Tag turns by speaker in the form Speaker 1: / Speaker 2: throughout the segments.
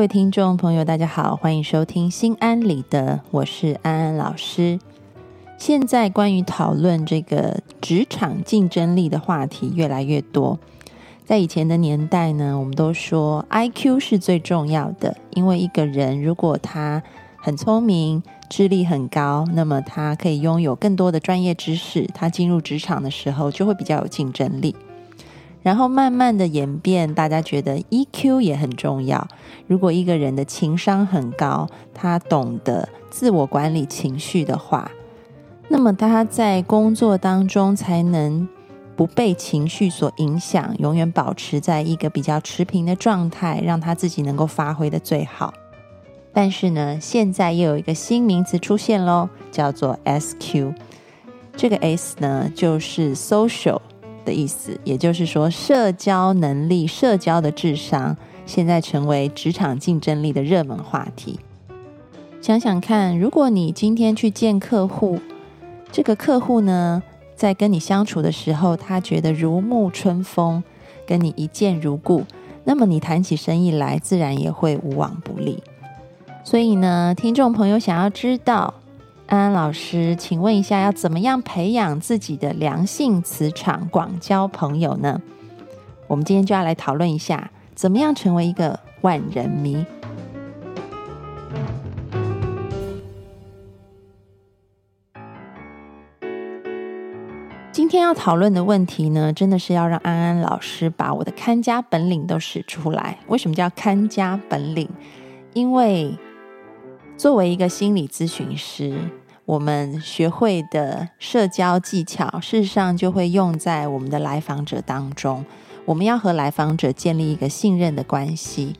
Speaker 1: 各位听众朋友，大家好，欢迎收听《心安理得》，我是安安老师。现在关于讨论这个职场竞争力的话题越来越多。在以前的年代呢，我们都说 IQ 是最重要的，因为一个人如果他很聪明、智力很高，那么他可以拥有更多的专业知识，他进入职场的时候就会比较有竞争力。然后慢慢的演变，大家觉得 EQ 也很重要。如果一个人的情商很高，他懂得自我管理情绪的话，那么他在工作当中才能不被情绪所影响，永远保持在一个比较持平的状态，让他自己能够发挥的最好。但是呢，现在又有一个新名词出现喽，叫做 SQ。这个 S 呢，就是 social。的意思，也就是说，社交能力、社交的智商，现在成为职场竞争力的热门话题。想想看，如果你今天去见客户，这个客户呢，在跟你相处的时候，他觉得如沐春风，跟你一见如故，那么你谈起生意来，自然也会无往不利。所以呢，听众朋友想要知道。安安老师，请问一下，要怎么样培养自己的良性磁场，广交朋友呢？我们今天就要来讨论一下，怎么样成为一个万人迷。今天要讨论的问题呢，真的是要让安安老师把我的看家本领都使出来。为什么叫看家本领？因为作为一个心理咨询师。我们学会的社交技巧，事实上就会用在我们的来访者当中。我们要和来访者建立一个信任的关系，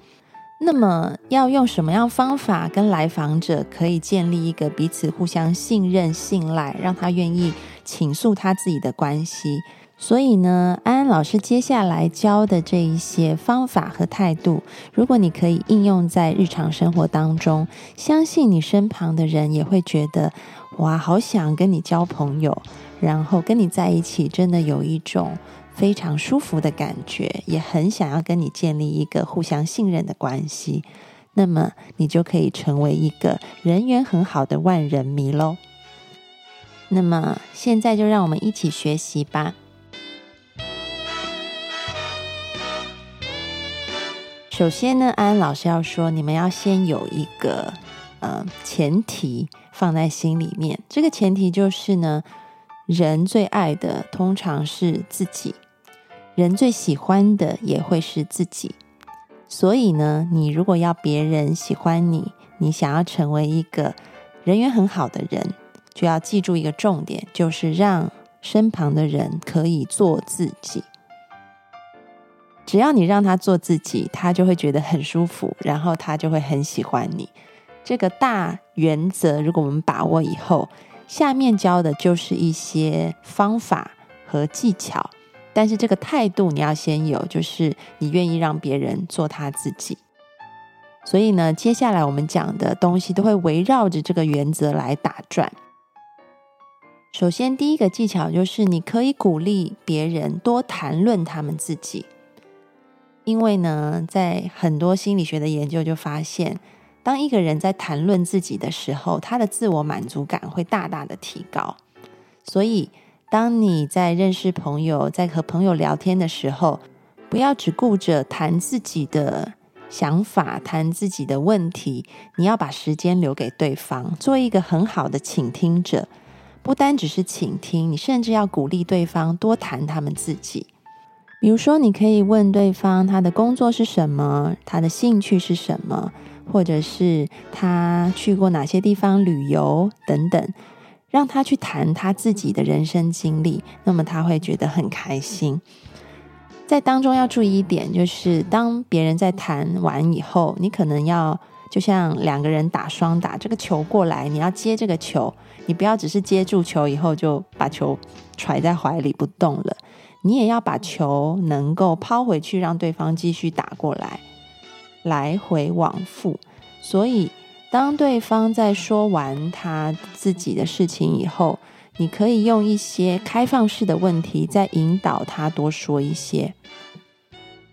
Speaker 1: 那么要用什么样方法跟来访者可以建立一个彼此互相信任、信赖，让他愿意倾诉他自己的关系？所以呢，安安老师接下来教的这一些方法和态度，如果你可以应用在日常生活当中，相信你身旁的人也会觉得。哇，好想跟你交朋友，然后跟你在一起，真的有一种非常舒服的感觉，也很想要跟你建立一个互相信任的关系。那么，你就可以成为一个人缘很好的万人迷喽。那么，现在就让我们一起学习吧。首先呢，安安老师要说，你们要先有一个呃前提。放在心里面，这个前提就是呢，人最爱的通常是自己，人最喜欢的也会是自己。所以呢，你如果要别人喜欢你，你想要成为一个人缘很好的人，就要记住一个重点，就是让身旁的人可以做自己。只要你让他做自己，他就会觉得很舒服，然后他就会很喜欢你。这个大原则，如果我们把握以后，下面教的就是一些方法和技巧。但是这个态度你要先有，就是你愿意让别人做他自己。所以呢，接下来我们讲的东西都会围绕着这个原则来打转。首先，第一个技巧就是你可以鼓励别人多谈论他们自己，因为呢，在很多心理学的研究就发现。当一个人在谈论自己的时候，他的自我满足感会大大的提高。所以，当你在认识朋友、在和朋友聊天的时候，不要只顾着谈自己的想法、谈自己的问题，你要把时间留给对方，做一个很好的倾听者。不单只是倾听，你甚至要鼓励对方多谈他们自己。比如说，你可以问对方他的工作是什么，他的兴趣是什么。或者是他去过哪些地方旅游等等，让他去谈他自己的人生经历，那么他会觉得很开心。在当中要注意一点，就是当别人在谈完以后，你可能要就像两个人打双打，这个球过来，你要接这个球，你不要只是接住球以后就把球揣在怀里不动了，你也要把球能够抛回去，让对方继续打过来，来回往复。所以，当对方在说完他自己的事情以后，你可以用一些开放式的问题，再引导他多说一些。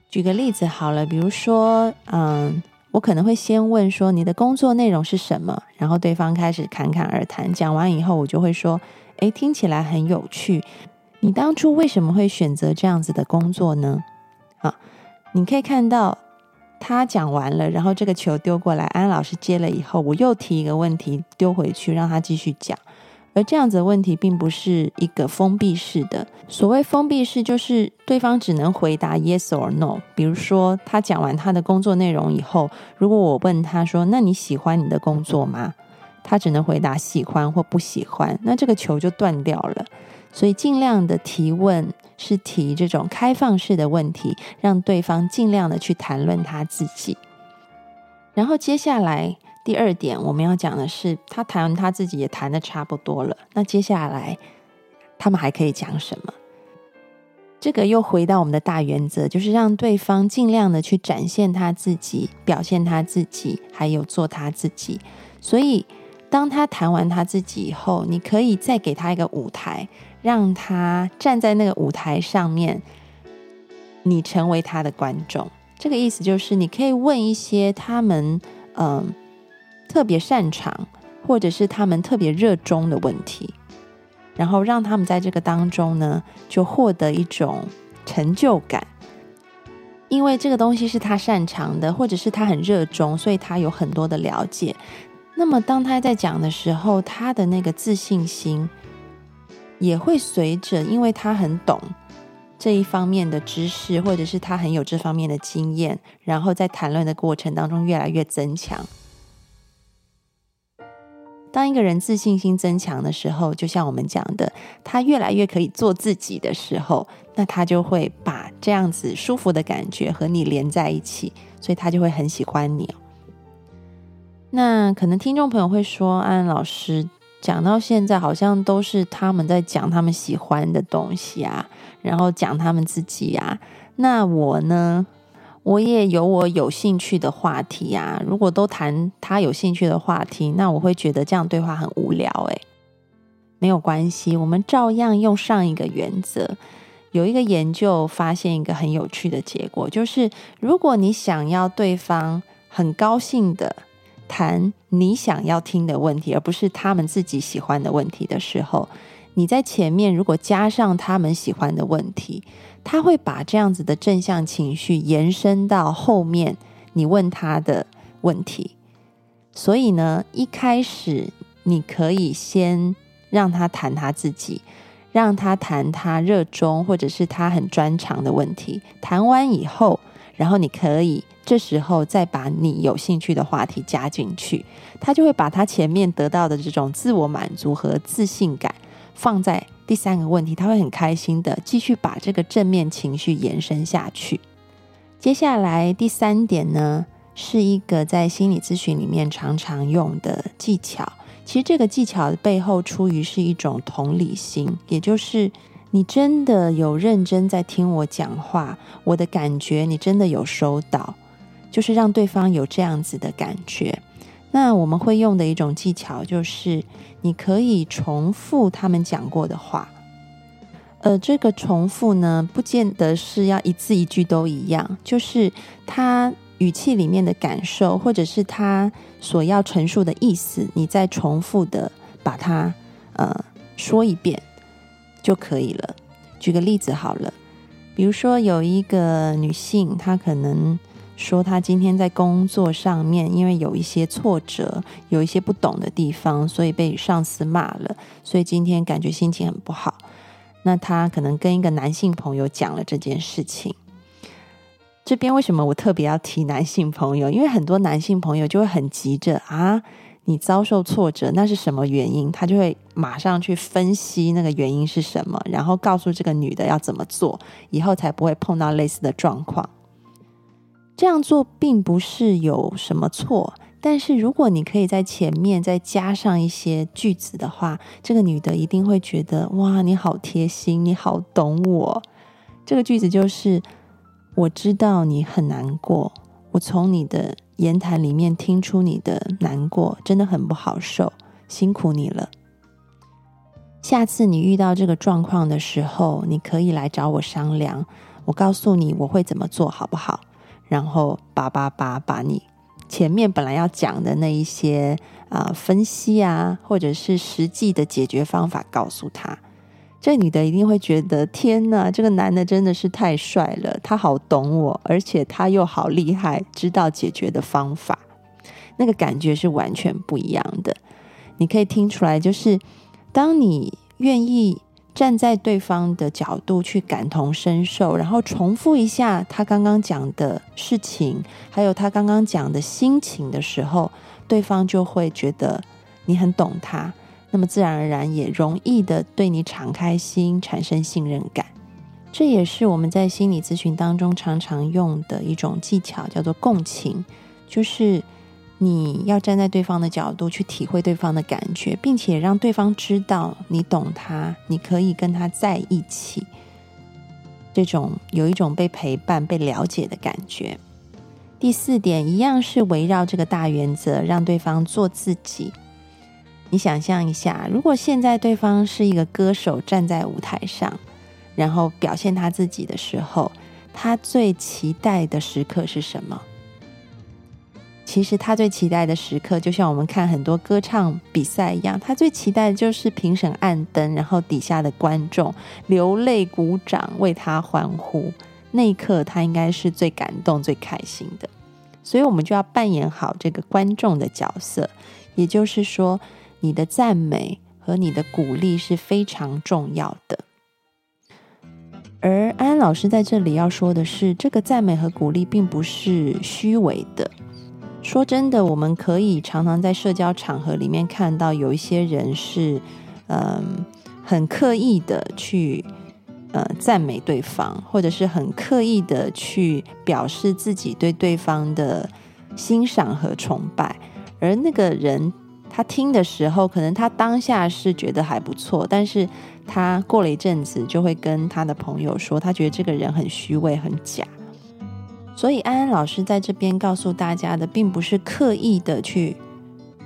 Speaker 1: 举个例子好了，比如说，嗯，我可能会先问说你的工作内容是什么，然后对方开始侃侃而谈，讲完以后，我就会说，诶，听起来很有趣。你当初为什么会选择这样子的工作呢？啊，你可以看到他讲完了，然后这个球丢过来，安老师接了以后，我又提一个问题丢回去，让他继续讲。而这样子的问题并不是一个封闭式的。所谓封闭式，就是对方只能回答 yes or no。比如说，他讲完他的工作内容以后，如果我问他说：“那你喜欢你的工作吗？”他只能回答喜欢或不喜欢，那这个球就断掉了。所以，尽量的提问是提这种开放式的问题，让对方尽量的去谈论他自己。然后接下来。第二点，我们要讲的是，他谈完他自己也谈的差不多了。那接下来，他们还可以讲什么？这个又回到我们的大原则，就是让对方尽量的去展现他自己，表现他自己，还有做他自己。所以，当他谈完他自己以后，你可以再给他一个舞台，让他站在那个舞台上面，你成为他的观众。这个意思就是，你可以问一些他们，嗯。特别擅长，或者是他们特别热衷的问题，然后让他们在这个当中呢，就获得一种成就感，因为这个东西是他擅长的，或者是他很热衷，所以他有很多的了解。那么当他在讲的时候，他的那个自信心也会随着，因为他很懂这一方面的知识，或者是他很有这方面的经验，然后在谈论的过程当中越来越增强。当一个人自信心增强的时候，就像我们讲的，他越来越可以做自己的时候，那他就会把这样子舒服的感觉和你连在一起，所以他就会很喜欢你。那可能听众朋友会说，安安老师讲到现在，好像都是他们在讲他们喜欢的东西啊，然后讲他们自己啊，那我呢？我也有我有兴趣的话题呀。如果都谈他有兴趣的话题，那我会觉得这样对话很无聊。诶，没有关系，我们照样用上一个原则。有一个研究发现一个很有趣的结果，就是如果你想要对方很高兴的谈你想要听的问题，而不是他们自己喜欢的问题的时候，你在前面如果加上他们喜欢的问题。他会把这样子的正向情绪延伸到后面你问他的问题，所以呢，一开始你可以先让他谈他自己，让他谈他热衷或者是他很专长的问题。谈完以后，然后你可以这时候再把你有兴趣的话题加进去，他就会把他前面得到的这种自我满足和自信感放在。第三个问题，他会很开心的继续把这个正面情绪延伸下去。接下来第三点呢，是一个在心理咨询里面常常用的技巧。其实这个技巧的背后出于是一种同理心，也就是你真的有认真在听我讲话，我的感觉你真的有收到，就是让对方有这样子的感觉。那我们会用的一种技巧就是。你可以重复他们讲过的话，呃，这个重复呢，不见得是要一字一句都一样，就是他语气里面的感受，或者是他所要陈述的意思，你再重复的把它呃说一遍就可以了。举个例子好了，比如说有一个女性，她可能。说他今天在工作上面，因为有一些挫折，有一些不懂的地方，所以被上司骂了，所以今天感觉心情很不好。那他可能跟一个男性朋友讲了这件事情。这边为什么我特别要提男性朋友？因为很多男性朋友就会很急着啊，你遭受挫折，那是什么原因？他就会马上去分析那个原因是什么，然后告诉这个女的要怎么做，以后才不会碰到类似的状况。这样做并不是有什么错，但是如果你可以在前面再加上一些句子的话，这个女的一定会觉得哇，你好贴心，你好懂我。这个句子就是我知道你很难过，我从你的。言谈里面听出你的难过，真的很不好受，辛苦你了。下次你遇到这个状况的时候，你可以来找我商量，我告诉你我会怎么做好不好？然后叭叭叭把你前面本来要讲的那一些啊分析啊，或者是实际的解决方法告诉他。这女的一定会觉得天哪，这个男的真的是太帅了，他好懂我，而且他又好厉害，知道解决的方法，那个感觉是完全不一样的。你可以听出来，就是当你愿意站在对方的角度去感同身受，然后重复一下他刚刚讲的事情，还有他刚刚讲的心情的时候，对方就会觉得你很懂他。那么自然而然也容易的对你敞开心，产生信任感。这也是我们在心理咨询当中常常用的一种技巧，叫做共情，就是你要站在对方的角度去体会对方的感觉，并且让对方知道你懂他，你可以跟他在一起。这种有一种被陪伴、被了解的感觉。第四点，一样是围绕这个大原则，让对方做自己。你想象一下，如果现在对方是一个歌手站在舞台上，然后表现他自己的时候，他最期待的时刻是什么？其实他最期待的时刻，就像我们看很多歌唱比赛一样，他最期待的就是评审暗灯，然后底下的观众流泪鼓掌为他欢呼，那一刻他应该是最感动、最开心的。所以，我们就要扮演好这个观众的角色，也就是说。你的赞美和你的鼓励是非常重要的，而安安老师在这里要说的是，这个赞美和鼓励并不是虚伪的。说真的，我们可以常常在社交场合里面看到有一些人是，嗯，很刻意的去呃赞美对方，或者是很刻意的去表示自己对对方的欣赏和崇拜，而那个人。他听的时候，可能他当下是觉得还不错，但是他过了一阵子，就会跟他的朋友说，他觉得这个人很虚伪、很假。所以安安老师在这边告诉大家的，并不是刻意的去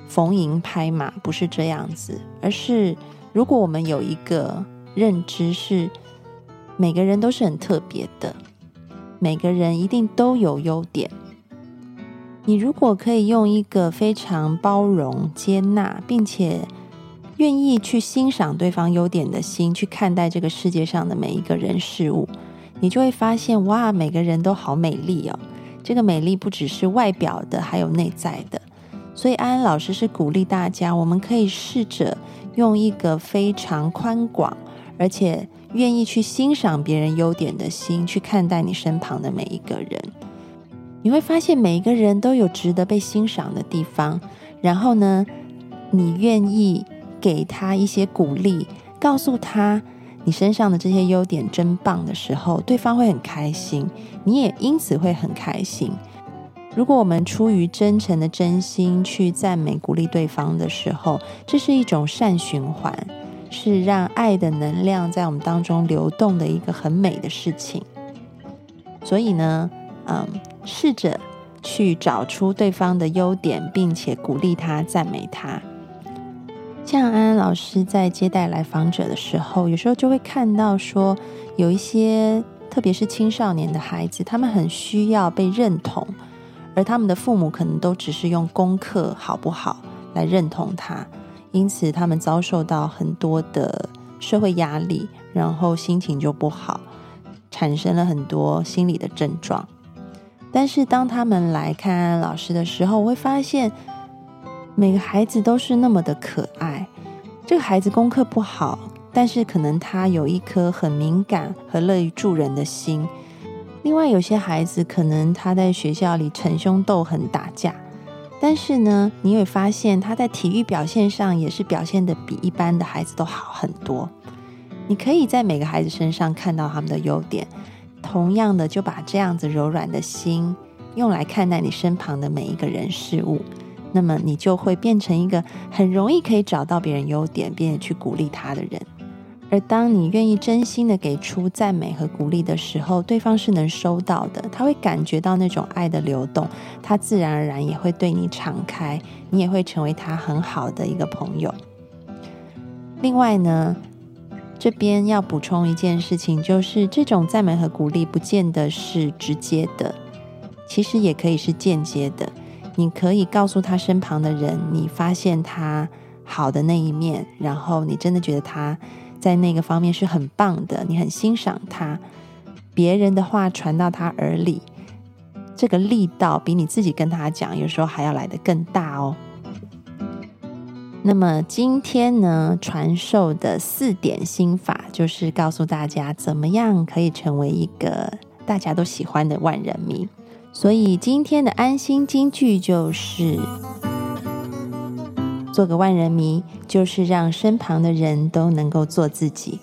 Speaker 1: 逢迎拍马，不是这样子，而是如果我们有一个认知，是每个人都是很特别的，每个人一定都有优点。你如果可以用一个非常包容、接纳，并且愿意去欣赏对方优点的心去看待这个世界上的每一个人事物，你就会发现，哇，每个人都好美丽哦！这个美丽不只是外表的，还有内在的。所以安安老师是鼓励大家，我们可以试着用一个非常宽广，而且愿意去欣赏别人优点的心去看待你身旁的每一个人。你会发现每一个人都有值得被欣赏的地方，然后呢，你愿意给他一些鼓励，告诉他你身上的这些优点真棒的时候，对方会很开心，你也因此会很开心。如果我们出于真诚的真心去赞美鼓励对方的时候，这是一种善循环，是让爱的能量在我们当中流动的一个很美的事情。所以呢，嗯。试着去找出对方的优点，并且鼓励他、赞美他。像安安老师在接待来访者的时候，有时候就会看到说，有一些特别是青少年的孩子，他们很需要被认同，而他们的父母可能都只是用功课好不好来认同他，因此他们遭受到很多的社会压力，然后心情就不好，产生了很多心理的症状。但是当他们来看安安老师的时候，我会发现每个孩子都是那么的可爱。这个孩子功课不好，但是可能他有一颗很敏感和乐于助人的心。另外，有些孩子可能他在学校里逞凶斗狠打架，但是呢，你会发现他在体育表现上也是表现的比一般的孩子都好很多。你可以在每个孩子身上看到他们的优点，同样的就把这样子柔软的心用来看待你身旁的每一个人事物，那么你就会变成一个很容易可以找到别人优点，并且去鼓励他的人。而当你愿意真心的给出赞美和鼓励的时候，对方是能收到的，他会感觉到那种爱的流动，他自然而然也会对你敞开，你也会成为他很好的一个朋友。另外呢，这边要补充一件事情，就是这种赞美和鼓励不见得是直接的，其实也可以是间接的。你可以告诉他身旁的人，你发现他好的那一面，然后你真的觉得他。在那个方面是很棒的，你很欣赏他，别人的话传到他耳里，这个力道比你自己跟他讲，有时候还要来的更大哦。那么今天呢，传授的四点心法，就是告诉大家怎么样可以成为一个大家都喜欢的万人迷。所以今天的安心金句就是。做个万人迷，就是让身旁的人都能够做自己。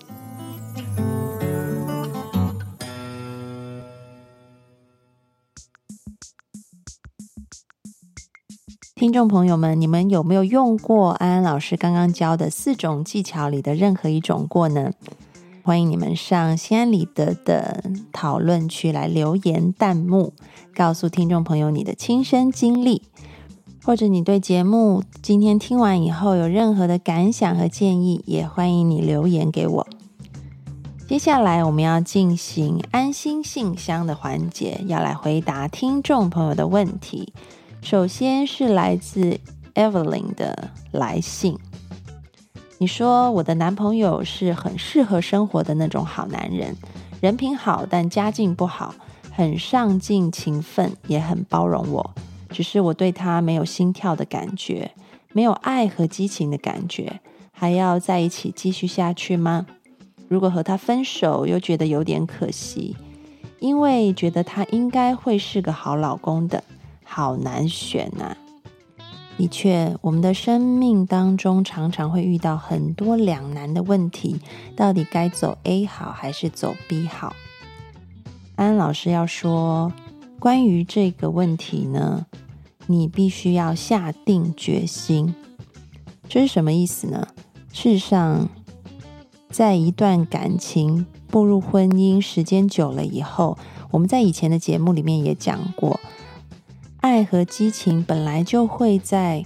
Speaker 1: 听众朋友们，你们有没有用过安安老师刚刚教的四种技巧里的任何一种过呢？欢迎你们上心安理得的讨论区来留言弹幕，告诉听众朋友你的亲身经历。或者你对节目今天听完以后有任何的感想和建议，也欢迎你留言给我。接下来我们要进行安心信箱的环节，要来回答听众朋友的问题。首先是来自 Evelyn 的来信，你说我的男朋友是很适合生活的那种好男人，人品好，但家境不好，很上进、勤奋，也很包容我。只是我对他没有心跳的感觉，没有爱和激情的感觉，还要在一起继续下去吗？如果和他分手，又觉得有点可惜，因为觉得他应该会是个好老公的，好难选呐。的确，我们的生命当中常常会遇到很多两难的问题，到底该走 A 好还是走 B 好？安老师要说。关于这个问题呢，你必须要下定决心。这是什么意思呢？事实上，在一段感情步入婚姻时间久了以后，我们在以前的节目里面也讲过，爱和激情本来就会在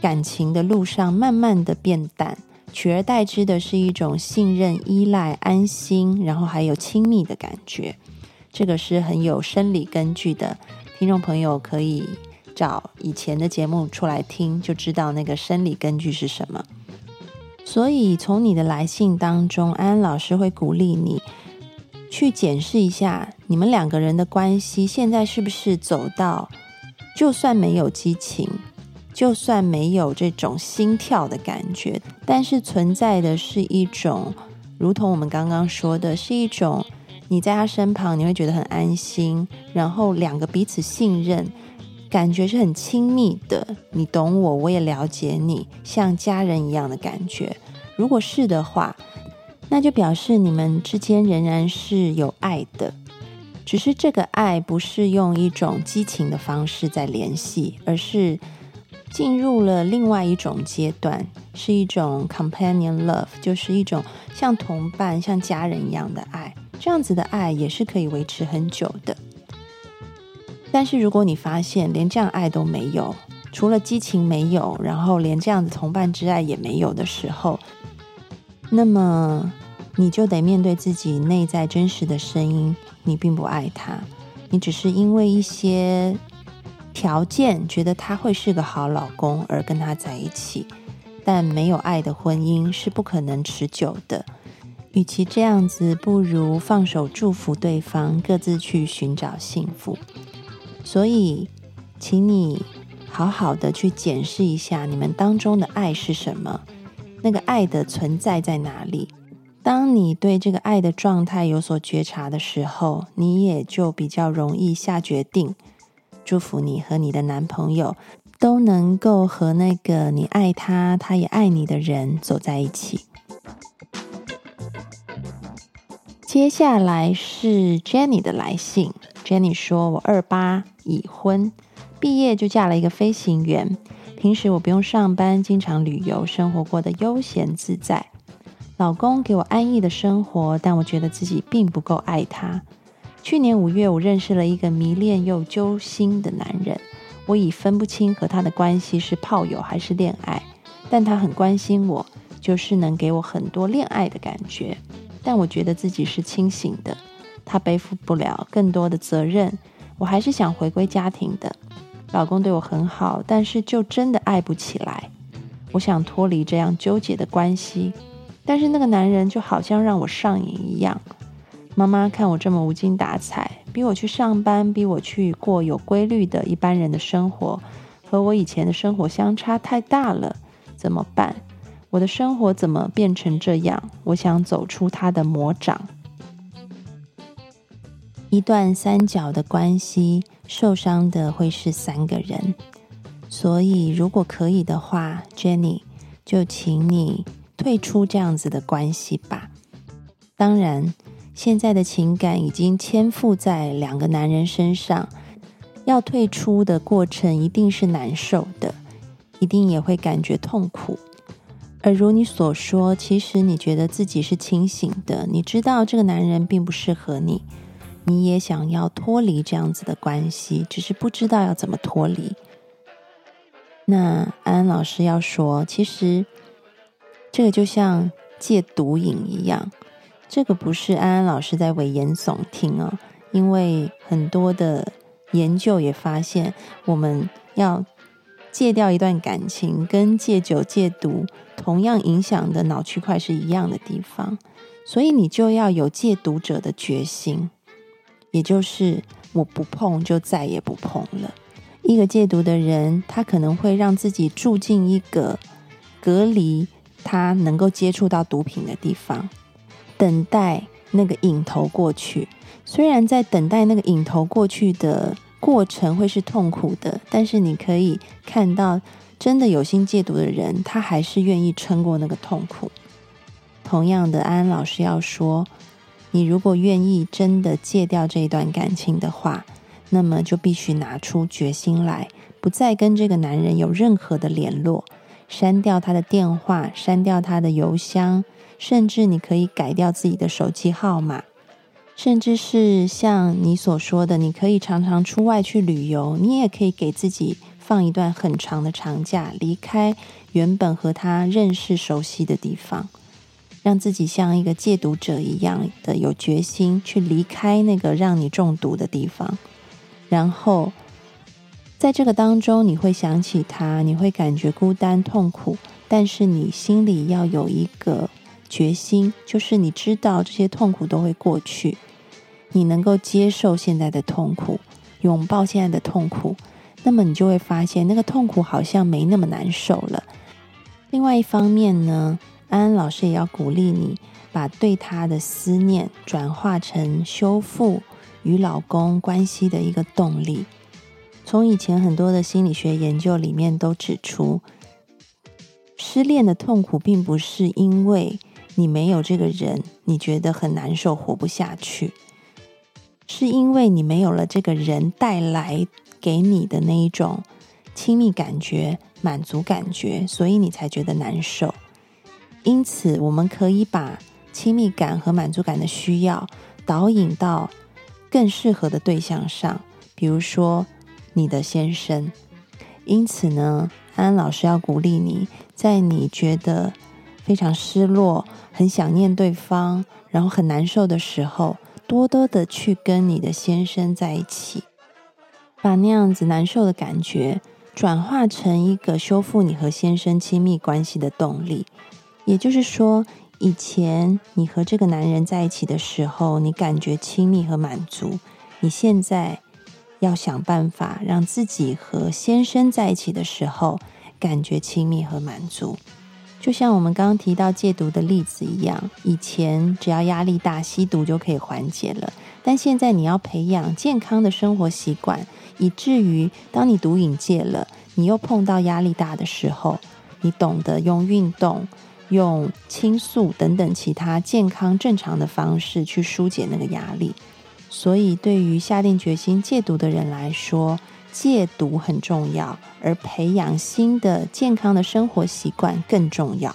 Speaker 1: 感情的路上慢慢的变淡，取而代之的是一种信任、依赖、安心，然后还有亲密的感觉。这个是很有生理根据的，听众朋友可以找以前的节目出来听，就知道那个生理根据是什么。所以从你的来信当中，安安老师会鼓励你去检视一下你们两个人的关系，现在是不是走到就算没有激情，就算没有这种心跳的感觉，但是存在的是一种，如同我们刚刚说的，是一种。你在他身旁，你会觉得很安心，然后两个彼此信任，感觉是很亲密的。你懂我，我也了解你，像家人一样的感觉。如果是的话，那就表示你们之间仍然是有爱的，只是这个爱不是用一种激情的方式在联系，而是进入了另外一种阶段，是一种 companion love，就是一种像同伴、像家人一样的爱。这样子的爱也是可以维持很久的，但是如果你发现连这样爱都没有，除了激情没有，然后连这样子同伴之爱也没有的时候，那么你就得面对自己内在真实的声音：你并不爱他，你只是因为一些条件觉得他会是个好老公而跟他在一起，但没有爱的婚姻是不可能持久的。与其这样子，不如放手祝福对方，各自去寻找幸福。所以，请你好好的去检视一下你们当中的爱是什么，那个爱的存在在哪里。当你对这个爱的状态有所觉察的时候，你也就比较容易下决定。祝福你和你的男朋友都能够和那个你爱他，他也爱你的人走在一起。接下来是 Jenny 的来信。Jenny 说：“我二八已婚，毕业就嫁了一个飞行员。平时我不用上班，经常旅游，生活过得悠闲自在。老公给我安逸的生活，但我觉得自己并不够爱他。去年五月，我认识了一个迷恋又揪心的男人。我已分不清和他的关系是炮友还是恋爱，但他很关心我，就是能给我很多恋爱的感觉。”但我觉得自己是清醒的，他背负不了更多的责任，我还是想回归家庭的。老公对我很好，但是就真的爱不起来。我想脱离这样纠结的关系，但是那个男人就好像让我上瘾一样。妈妈看我这么无精打采，逼我去上班，逼我去过有规律的一般人的生活，和我以前的生活相差太大了，怎么办？我的生活怎么变成这样？我想走出他的魔掌。一段三角的关系，受伤的会是三个人。所以，如果可以的话，Jenny，就请你退出这样子的关系吧。当然，现在的情感已经牵附在两个男人身上，要退出的过程一定是难受的，一定也会感觉痛苦。而如你所说，其实你觉得自己是清醒的，你知道这个男人并不适合你，你也想要脱离这样子的关系，只是不知道要怎么脱离。那安安老师要说，其实这个就像戒毒瘾一样，这个不是安安老师在危言耸听哦，因为很多的研究也发现，我们要。戒掉一段感情，跟戒酒戒毒同样影响的脑区块是一样的地方，所以你就要有戒毒者的决心，也就是我不碰就再也不碰了。一个戒毒的人，他可能会让自己住进一个隔离他能够接触到毒品的地方，等待那个瘾头过去。虽然在等待那个瘾头过去的。过程会是痛苦的，但是你可以看到，真的有心戒毒的人，他还是愿意撑过那个痛苦。同样的，安安老师要说，你如果愿意真的戒掉这一段感情的话，那么就必须拿出决心来，不再跟这个男人有任何的联络，删掉他的电话，删掉他的邮箱，甚至你可以改掉自己的手机号码。甚至是像你所说的，你可以常常出外去旅游，你也可以给自己放一段很长的长假，离开原本和他认识熟悉的地方，让自己像一个戒毒者一样的有决心去离开那个让你中毒的地方。然后在这个当中，你会想起他，你会感觉孤单痛苦，但是你心里要有一个决心，就是你知道这些痛苦都会过去。你能够接受现在的痛苦，拥抱现在的痛苦，那么你就会发现那个痛苦好像没那么难受了。另外一方面呢，安安老师也要鼓励你，把对他的思念转化成修复与老公关系的一个动力。从以前很多的心理学研究里面都指出，失恋的痛苦并不是因为你没有这个人，你觉得很难受，活不下去。是因为你没有了这个人带来给你的那一种亲密感觉、满足感觉，所以你才觉得难受。因此，我们可以把亲密感和满足感的需要导引到更适合的对象上，比如说你的先生。因此呢，安安老师要鼓励你，在你觉得非常失落、很想念对方，然后很难受的时候。多多的去跟你的先生在一起，把那样子难受的感觉转化成一个修复你和先生亲密关系的动力。也就是说，以前你和这个男人在一起的时候，你感觉亲密和满足，你现在要想办法让自己和先生在一起的时候感觉亲密和满足。就像我们刚刚提到戒毒的例子一样，以前只要压力大，吸毒就可以缓解了。但现在你要培养健康的生活习惯，以至于当你毒瘾戒了，你又碰到压力大的时候，你懂得用运动、用倾诉等等其他健康正常的方式去疏解那个压力。所以，对于下定决心戒毒的人来说，戒毒很重要，而培养新的健康的生活习惯更重要。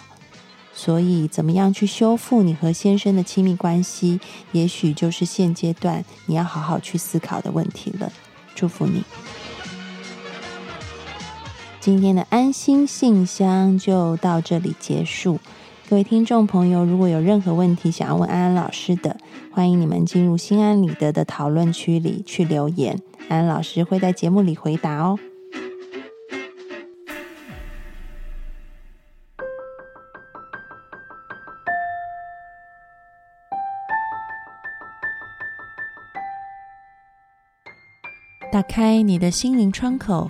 Speaker 1: 所以，怎么样去修复你和先生的亲密关系，也许就是现阶段你要好好去思考的问题了。祝福你！今天的安心信箱就到这里结束。各位听众朋友，如果有任何问题想要问安安老师的，欢迎你们进入心安理得的讨论区里去留言，安安老师会在节目里回答哦。打开你的心灵窗口，